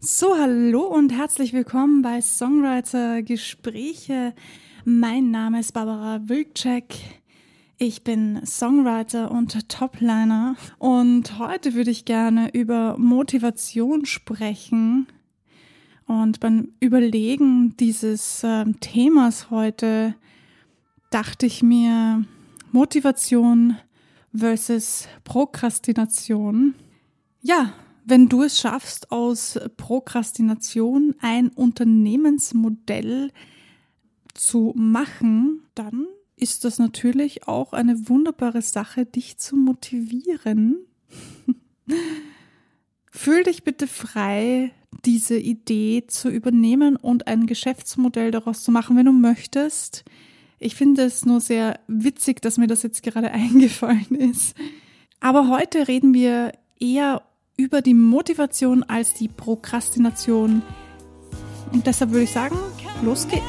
So, hallo und herzlich willkommen bei Songwriter Gespräche. Mein Name ist Barbara Wilczek. Ich bin Songwriter und Topliner und heute würde ich gerne über Motivation sprechen. Und beim Überlegen dieses äh, Themas heute dachte ich mir Motivation versus Prokrastination. Ja, wenn du es schaffst, aus Prokrastination ein Unternehmensmodell zu machen, dann ist das natürlich auch eine wunderbare Sache, dich zu motivieren. Fühl dich bitte frei, diese Idee zu übernehmen und ein Geschäftsmodell daraus zu machen, wenn du möchtest. Ich finde es nur sehr witzig, dass mir das jetzt gerade eingefallen ist. Aber heute reden wir eher über die Motivation als die Prokrastination. Und deshalb würde ich sagen, los geht's.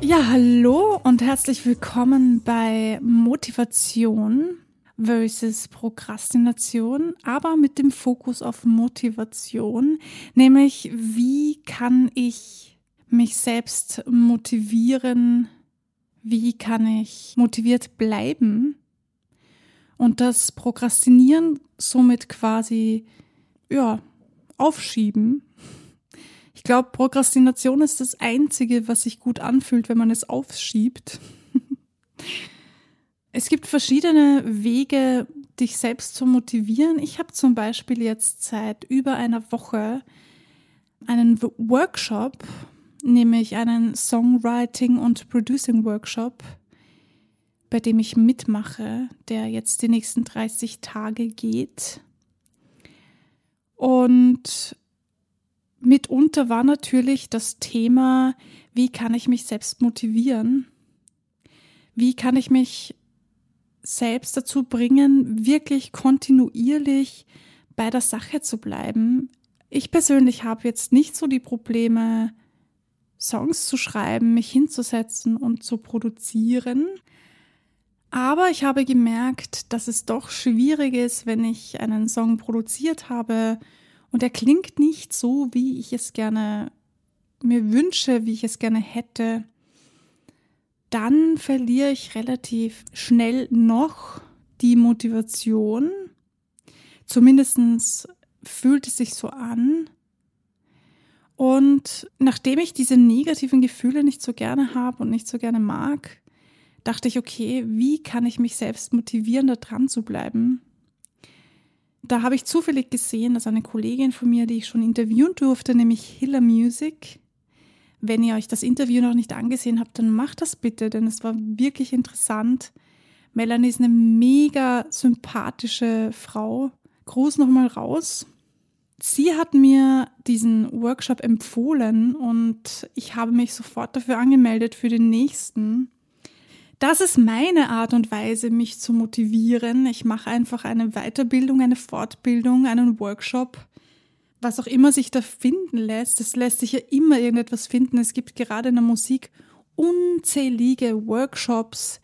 Ja, hallo und herzlich willkommen bei Motivation versus Prokrastination, aber mit dem Fokus auf Motivation, nämlich wie kann ich mich selbst motivieren, wie kann ich motiviert bleiben? Und das Prokrastinieren somit quasi ja aufschieben. Ich glaube, Prokrastination ist das Einzige, was sich gut anfühlt, wenn man es aufschiebt. es gibt verschiedene Wege, dich selbst zu motivieren. Ich habe zum Beispiel jetzt seit über einer Woche einen Workshop, nämlich einen Songwriting und Producing Workshop, bei dem ich mitmache, der jetzt die nächsten 30 Tage geht. Und mitunter war natürlich das Thema, wie kann ich mich selbst motivieren? Wie kann ich mich selbst dazu bringen, wirklich kontinuierlich bei der Sache zu bleiben? Ich persönlich habe jetzt nicht so die Probleme, Songs zu schreiben, mich hinzusetzen und zu produzieren. Aber ich habe gemerkt, dass es doch schwierig ist, wenn ich einen Song produziert habe und er klingt nicht so, wie ich es gerne mir wünsche, wie ich es gerne hätte, dann verliere ich relativ schnell noch die Motivation. Zumindest fühlt es sich so an. Und nachdem ich diese negativen Gefühle nicht so gerne habe und nicht so gerne mag, dachte ich, okay, wie kann ich mich selbst motivieren, da dran zu bleiben? da habe ich zufällig gesehen, dass eine Kollegin von mir, die ich schon interviewen durfte, nämlich Hiller Music, wenn ihr euch das Interview noch nicht angesehen habt, dann macht das bitte, denn es war wirklich interessant. Melanie ist eine mega sympathische Frau. Gruß nochmal raus. Sie hat mir diesen Workshop empfohlen und ich habe mich sofort dafür angemeldet für den nächsten. Das ist meine Art und Weise, mich zu motivieren. Ich mache einfach eine Weiterbildung, eine Fortbildung, einen Workshop, was auch immer sich da finden lässt. Es lässt sich ja immer irgendetwas finden. Es gibt gerade in der Musik unzählige Workshops,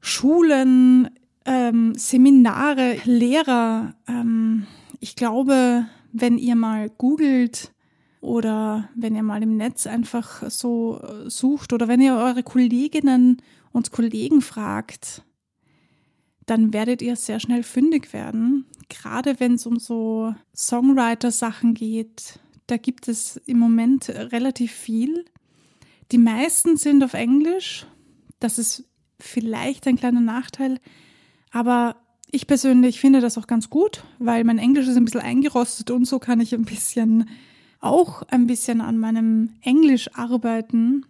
Schulen, ähm, Seminare, Lehrer. Ähm, ich glaube, wenn ihr mal googelt oder wenn ihr mal im Netz einfach so äh, sucht oder wenn ihr eure Kolleginnen und Kollegen fragt, dann werdet ihr sehr schnell fündig werden. Gerade wenn es um so Songwriter-Sachen geht, da gibt es im Moment relativ viel. Die meisten sind auf Englisch. Das ist vielleicht ein kleiner Nachteil. Aber ich persönlich finde das auch ganz gut, weil mein Englisch ist ein bisschen eingerostet und so kann ich ein bisschen auch ein bisschen an meinem Englisch arbeiten.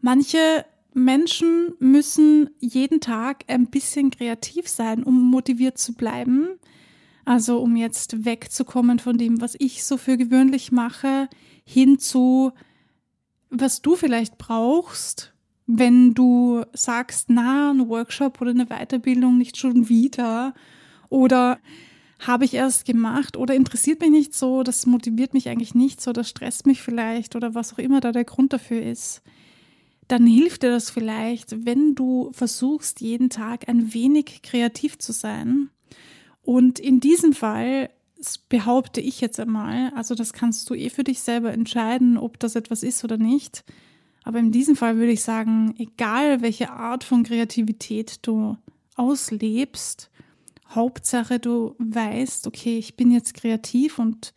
Manche Menschen müssen jeden Tag ein bisschen kreativ sein, um motiviert zu bleiben. Also um jetzt wegzukommen von dem, was ich so für gewöhnlich mache, hin zu, was du vielleicht brauchst, wenn du sagst, na, ein Workshop oder eine Weiterbildung nicht schon wieder. Oder habe ich erst gemacht oder interessiert mich nicht so, das motiviert mich eigentlich nicht so, das stresst mich vielleicht oder was auch immer da der Grund dafür ist, dann hilft dir das vielleicht, wenn du versuchst, jeden Tag ein wenig kreativ zu sein. Und in diesem Fall behaupte ich jetzt einmal, also das kannst du eh für dich selber entscheiden, ob das etwas ist oder nicht. Aber in diesem Fall würde ich sagen, egal welche Art von Kreativität du auslebst, Hauptsache du weißt, okay, ich bin jetzt kreativ und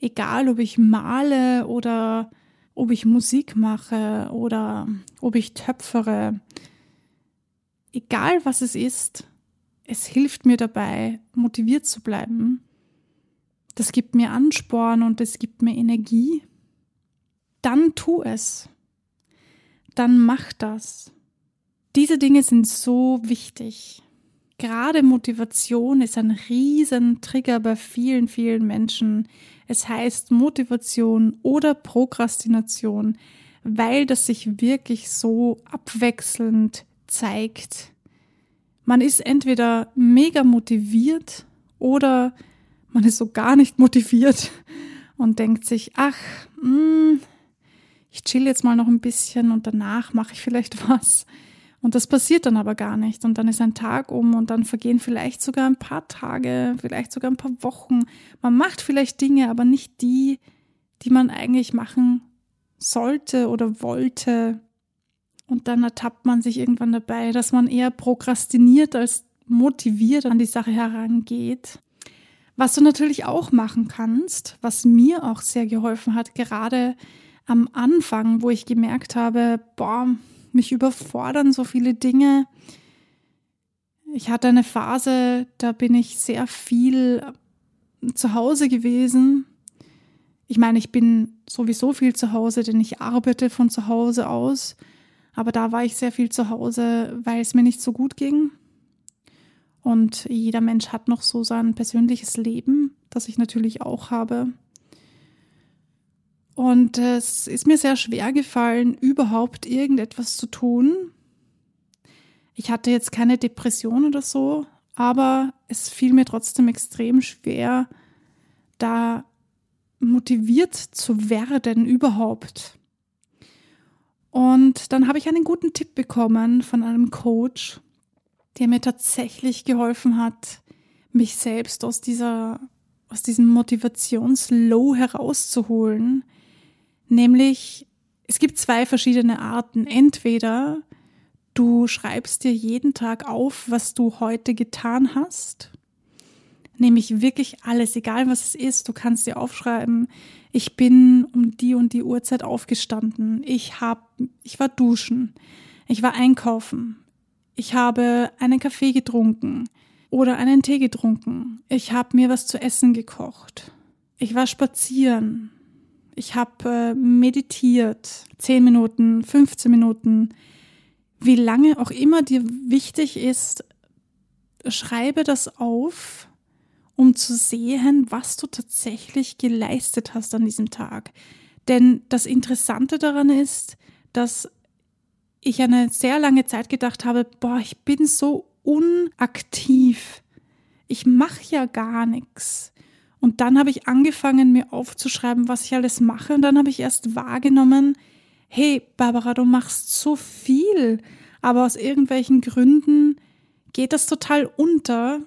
egal ob ich male oder ob ich Musik mache oder ob ich töpfere, egal was es ist, es hilft mir dabei, motiviert zu bleiben. Das gibt mir Ansporn und es gibt mir Energie. Dann tu es. Dann mach das. Diese Dinge sind so wichtig. Gerade Motivation ist ein riesen Trigger bei vielen, vielen Menschen. Es heißt Motivation oder Prokrastination, weil das sich wirklich so abwechselnd zeigt. Man ist entweder mega motiviert oder man ist so gar nicht motiviert und denkt sich, ach, mh, hm, ich chill jetzt mal noch ein bisschen und danach mache ich vielleicht was. Und das passiert dann aber gar nicht. Und dann ist ein Tag um und dann vergehen vielleicht sogar ein paar Tage, vielleicht sogar ein paar Wochen. Man macht vielleicht Dinge, aber nicht die, die man eigentlich machen sollte oder wollte. Und dann ertappt man sich irgendwann dabei, dass man eher prokrastiniert als motiviert an die Sache herangeht. Was du natürlich auch machen kannst, was mir auch sehr geholfen hat, gerade am Anfang, wo ich gemerkt habe, boah, mich überfordern so viele Dinge. Ich hatte eine Phase, da bin ich sehr viel zu Hause gewesen. Ich meine, ich bin sowieso viel zu Hause, denn ich arbeite von zu Hause aus. Aber da war ich sehr viel zu Hause, weil es mir nicht so gut ging. Und jeder Mensch hat noch so sein persönliches Leben, das ich natürlich auch habe. Und es ist mir sehr schwer gefallen, überhaupt irgendetwas zu tun. Ich hatte jetzt keine Depression oder so, aber es fiel mir trotzdem extrem schwer, da motiviert zu werden überhaupt. Und dann habe ich einen guten Tipp bekommen von einem Coach, der mir tatsächlich geholfen hat, mich selbst aus dieser aus diesem Motivationslow herauszuholen, Nämlich, es gibt zwei verschiedene Arten. Entweder du schreibst dir jeden Tag auf, was du heute getan hast. Nämlich wirklich alles, egal was es ist. Du kannst dir aufschreiben, ich bin um die und die Uhrzeit aufgestanden. Ich hab, ich war duschen. Ich war einkaufen. Ich habe einen Kaffee getrunken oder einen Tee getrunken. Ich habe mir was zu essen gekocht. Ich war spazieren. Ich habe äh, meditiert, 10 Minuten, 15 Minuten, wie lange auch immer dir wichtig ist, schreibe das auf, um zu sehen, was du tatsächlich geleistet hast an diesem Tag. Denn das Interessante daran ist, dass ich eine sehr lange Zeit gedacht habe, boah, ich bin so unaktiv. Ich mache ja gar nichts. Und dann habe ich angefangen, mir aufzuschreiben, was ich alles mache. Und dann habe ich erst wahrgenommen, hey, Barbara, du machst so viel, aber aus irgendwelchen Gründen geht das total unter,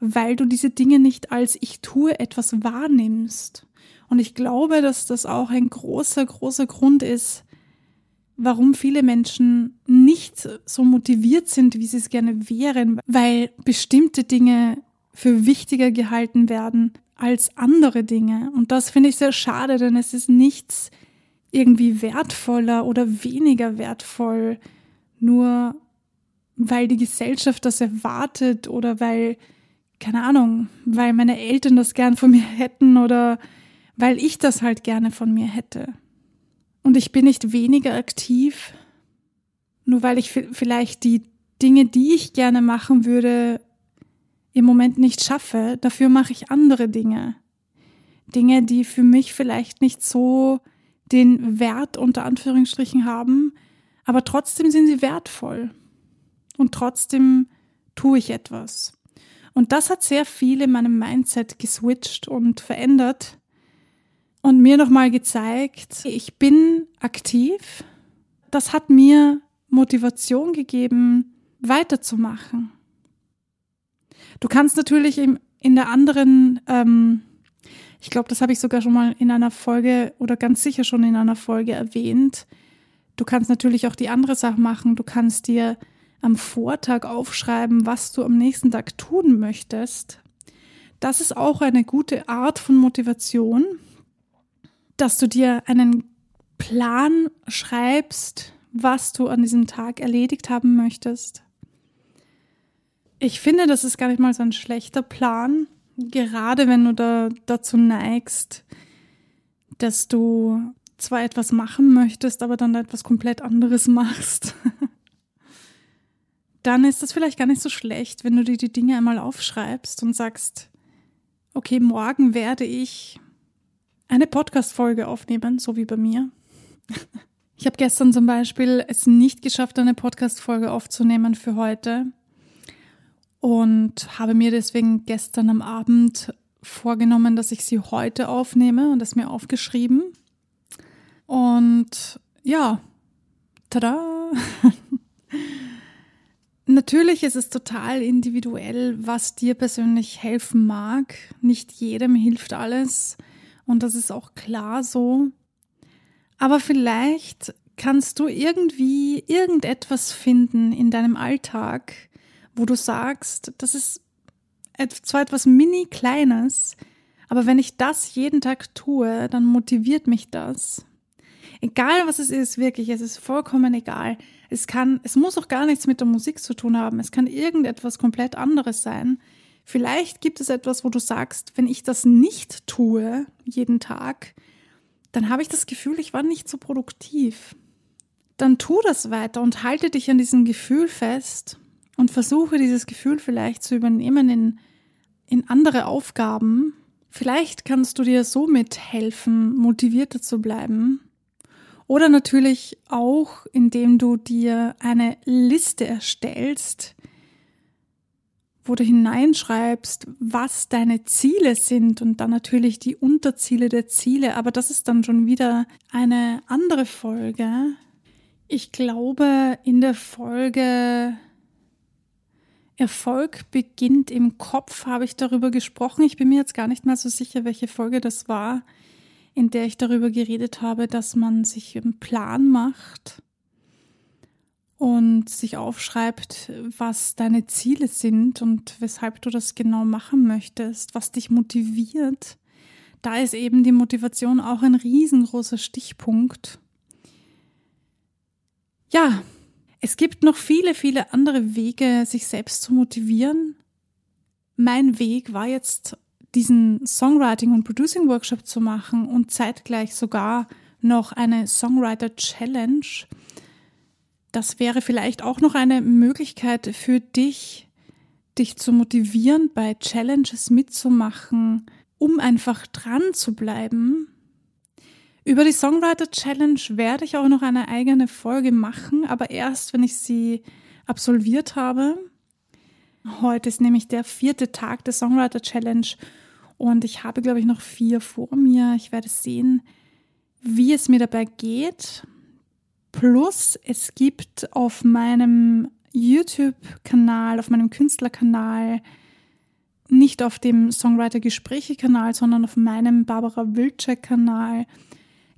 weil du diese Dinge nicht als ich tue etwas wahrnimmst. Und ich glaube, dass das auch ein großer, großer Grund ist, warum viele Menschen nicht so motiviert sind, wie sie es gerne wären, weil bestimmte Dinge für wichtiger gehalten werden als andere Dinge. Und das finde ich sehr schade, denn es ist nichts irgendwie wertvoller oder weniger wertvoll, nur weil die Gesellschaft das erwartet oder weil, keine Ahnung, weil meine Eltern das gern von mir hätten oder weil ich das halt gerne von mir hätte. Und ich bin nicht weniger aktiv, nur weil ich vielleicht die Dinge, die ich gerne machen würde, im Moment nicht schaffe, dafür mache ich andere Dinge. Dinge, die für mich vielleicht nicht so den Wert unter Anführungsstrichen haben, aber trotzdem sind sie wertvoll. Und trotzdem tue ich etwas. Und das hat sehr viel in meinem Mindset geswitcht und verändert und mir nochmal gezeigt, ich bin aktiv. Das hat mir Motivation gegeben, weiterzumachen. Du kannst natürlich in, in der anderen, ähm, ich glaube, das habe ich sogar schon mal in einer Folge oder ganz sicher schon in einer Folge erwähnt. Du kannst natürlich auch die andere Sache machen. Du kannst dir am Vortag aufschreiben, was du am nächsten Tag tun möchtest. Das ist auch eine gute Art von Motivation, dass du dir einen Plan schreibst, was du an diesem Tag erledigt haben möchtest. Ich finde, das ist gar nicht mal so ein schlechter Plan, gerade wenn du da dazu neigst, dass du zwar etwas machen möchtest, aber dann etwas komplett anderes machst. dann ist das vielleicht gar nicht so schlecht, wenn du dir die Dinge einmal aufschreibst und sagst, okay, morgen werde ich eine Podcast-Folge aufnehmen, so wie bei mir. Ich habe gestern zum Beispiel es nicht geschafft, eine Podcast-Folge aufzunehmen für heute und habe mir deswegen gestern am Abend vorgenommen, dass ich sie heute aufnehme und das mir aufgeschrieben. Und ja, tada! Natürlich ist es total individuell, was dir persönlich helfen mag. Nicht jedem hilft alles und das ist auch klar so. Aber vielleicht kannst du irgendwie irgendetwas finden in deinem Alltag, wo du sagst, das ist zwar etwas mini kleines, aber wenn ich das jeden Tag tue, dann motiviert mich das. Egal was es ist, wirklich, es ist vollkommen egal. Es kann, es muss auch gar nichts mit der Musik zu tun haben. Es kann irgendetwas komplett anderes sein. Vielleicht gibt es etwas, wo du sagst, wenn ich das nicht tue, jeden Tag, dann habe ich das Gefühl, ich war nicht so produktiv. Dann tu das weiter und halte dich an diesem Gefühl fest und versuche dieses Gefühl vielleicht zu übernehmen in, in andere Aufgaben. Vielleicht kannst du dir somit helfen, motivierter zu bleiben. Oder natürlich auch, indem du dir eine Liste erstellst, wo du hineinschreibst, was deine Ziele sind und dann natürlich die Unterziele der Ziele. Aber das ist dann schon wieder eine andere Folge. Ich glaube, in der Folge Erfolg beginnt im Kopf habe ich darüber gesprochen. Ich bin mir jetzt gar nicht mal so sicher, welche Folge das war, in der ich darüber geredet habe, dass man sich einen Plan macht und sich aufschreibt, was deine Ziele sind und weshalb du das genau machen möchtest, was dich motiviert. Da ist eben die Motivation auch ein riesengroßer Stichpunkt. Ja, es gibt noch viele, viele andere Wege, sich selbst zu motivieren. Mein Weg war jetzt, diesen Songwriting- und Producing-Workshop zu machen und zeitgleich sogar noch eine Songwriter Challenge das wäre vielleicht auch noch eine Möglichkeit für dich, dich zu motivieren, bei Challenges mitzumachen, um einfach dran zu bleiben. Über die Songwriter Challenge werde ich auch noch eine eigene Folge machen, aber erst, wenn ich sie absolviert habe. Heute ist nämlich der vierte Tag der Songwriter Challenge und ich habe, glaube ich, noch vier vor mir. Ich werde sehen, wie es mir dabei geht. Plus, es gibt auf meinem YouTube-Kanal, auf meinem Künstlerkanal, nicht auf dem Songwriter-Gespräche-Kanal, sondern auf meinem Barbara Wilczek-Kanal,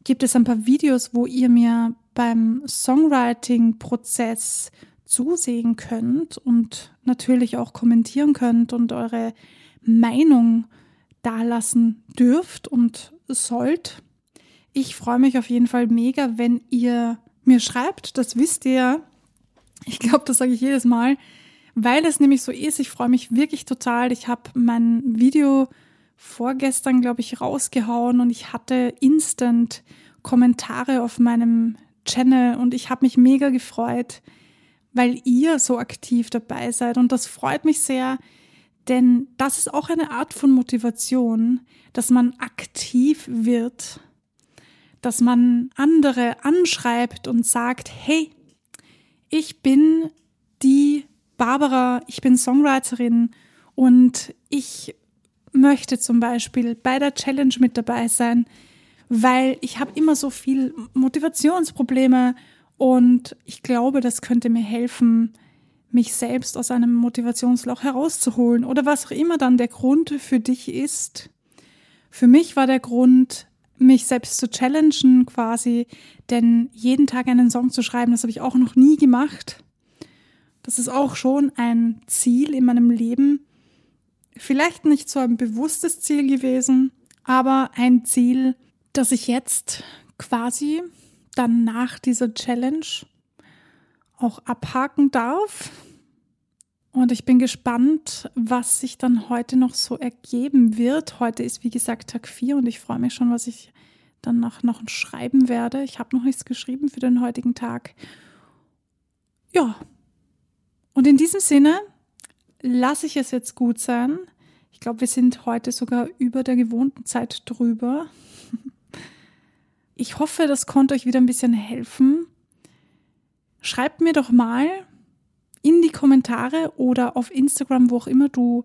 gibt es ein paar Videos, wo ihr mir beim Songwriting-Prozess zusehen könnt und natürlich auch kommentieren könnt und eure Meinung dalassen dürft und sollt. Ich freue mich auf jeden Fall mega, wenn ihr mir schreibt, das wisst ihr. Ich glaube, das sage ich jedes Mal, weil es nämlich so ist. Ich freue mich wirklich total. Ich habe mein Video vorgestern, glaube ich, rausgehauen und ich hatte instant Kommentare auf meinem Channel und ich habe mich mega gefreut, weil ihr so aktiv dabei seid. Und das freut mich sehr, denn das ist auch eine Art von Motivation, dass man aktiv wird dass man andere anschreibt und sagt, hey, ich bin die Barbara, ich bin Songwriterin Und ich möchte zum Beispiel bei der Challenge mit dabei sein, weil ich habe immer so viel Motivationsprobleme und ich glaube, das könnte mir helfen, mich selbst aus einem Motivationsloch herauszuholen oder was auch immer dann der Grund für dich ist. Für mich war der Grund, mich selbst zu challengen quasi, denn jeden Tag einen Song zu schreiben, das habe ich auch noch nie gemacht. Das ist auch schon ein Ziel in meinem Leben. Vielleicht nicht so ein bewusstes Ziel gewesen, aber ein Ziel, das ich jetzt quasi dann nach dieser Challenge auch abhaken darf. Und ich bin gespannt, was sich dann heute noch so ergeben wird. Heute ist, wie gesagt, Tag 4 und ich freue mich schon, was ich danach noch schreiben werde. Ich habe noch nichts geschrieben für den heutigen Tag. Ja. Und in diesem Sinne lasse ich es jetzt gut sein. Ich glaube, wir sind heute sogar über der gewohnten Zeit drüber. Ich hoffe, das konnte euch wieder ein bisschen helfen. Schreibt mir doch mal in die Kommentare oder auf Instagram, wo auch immer du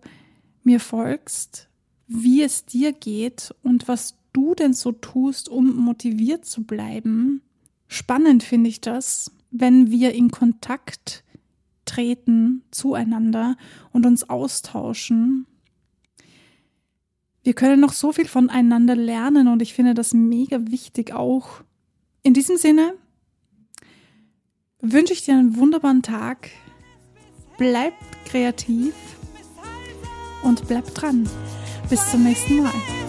mir folgst, wie es dir geht und was du denn so tust, um motiviert zu bleiben. Spannend finde ich das, wenn wir in Kontakt treten zueinander und uns austauschen wir können noch so viel voneinander lernen und ich finde das mega wichtig auch. In diesem Sinne wünsche ich dir einen wunderbaren Tag. Bleib kreativ und bleib dran. Bis zum nächsten Mal.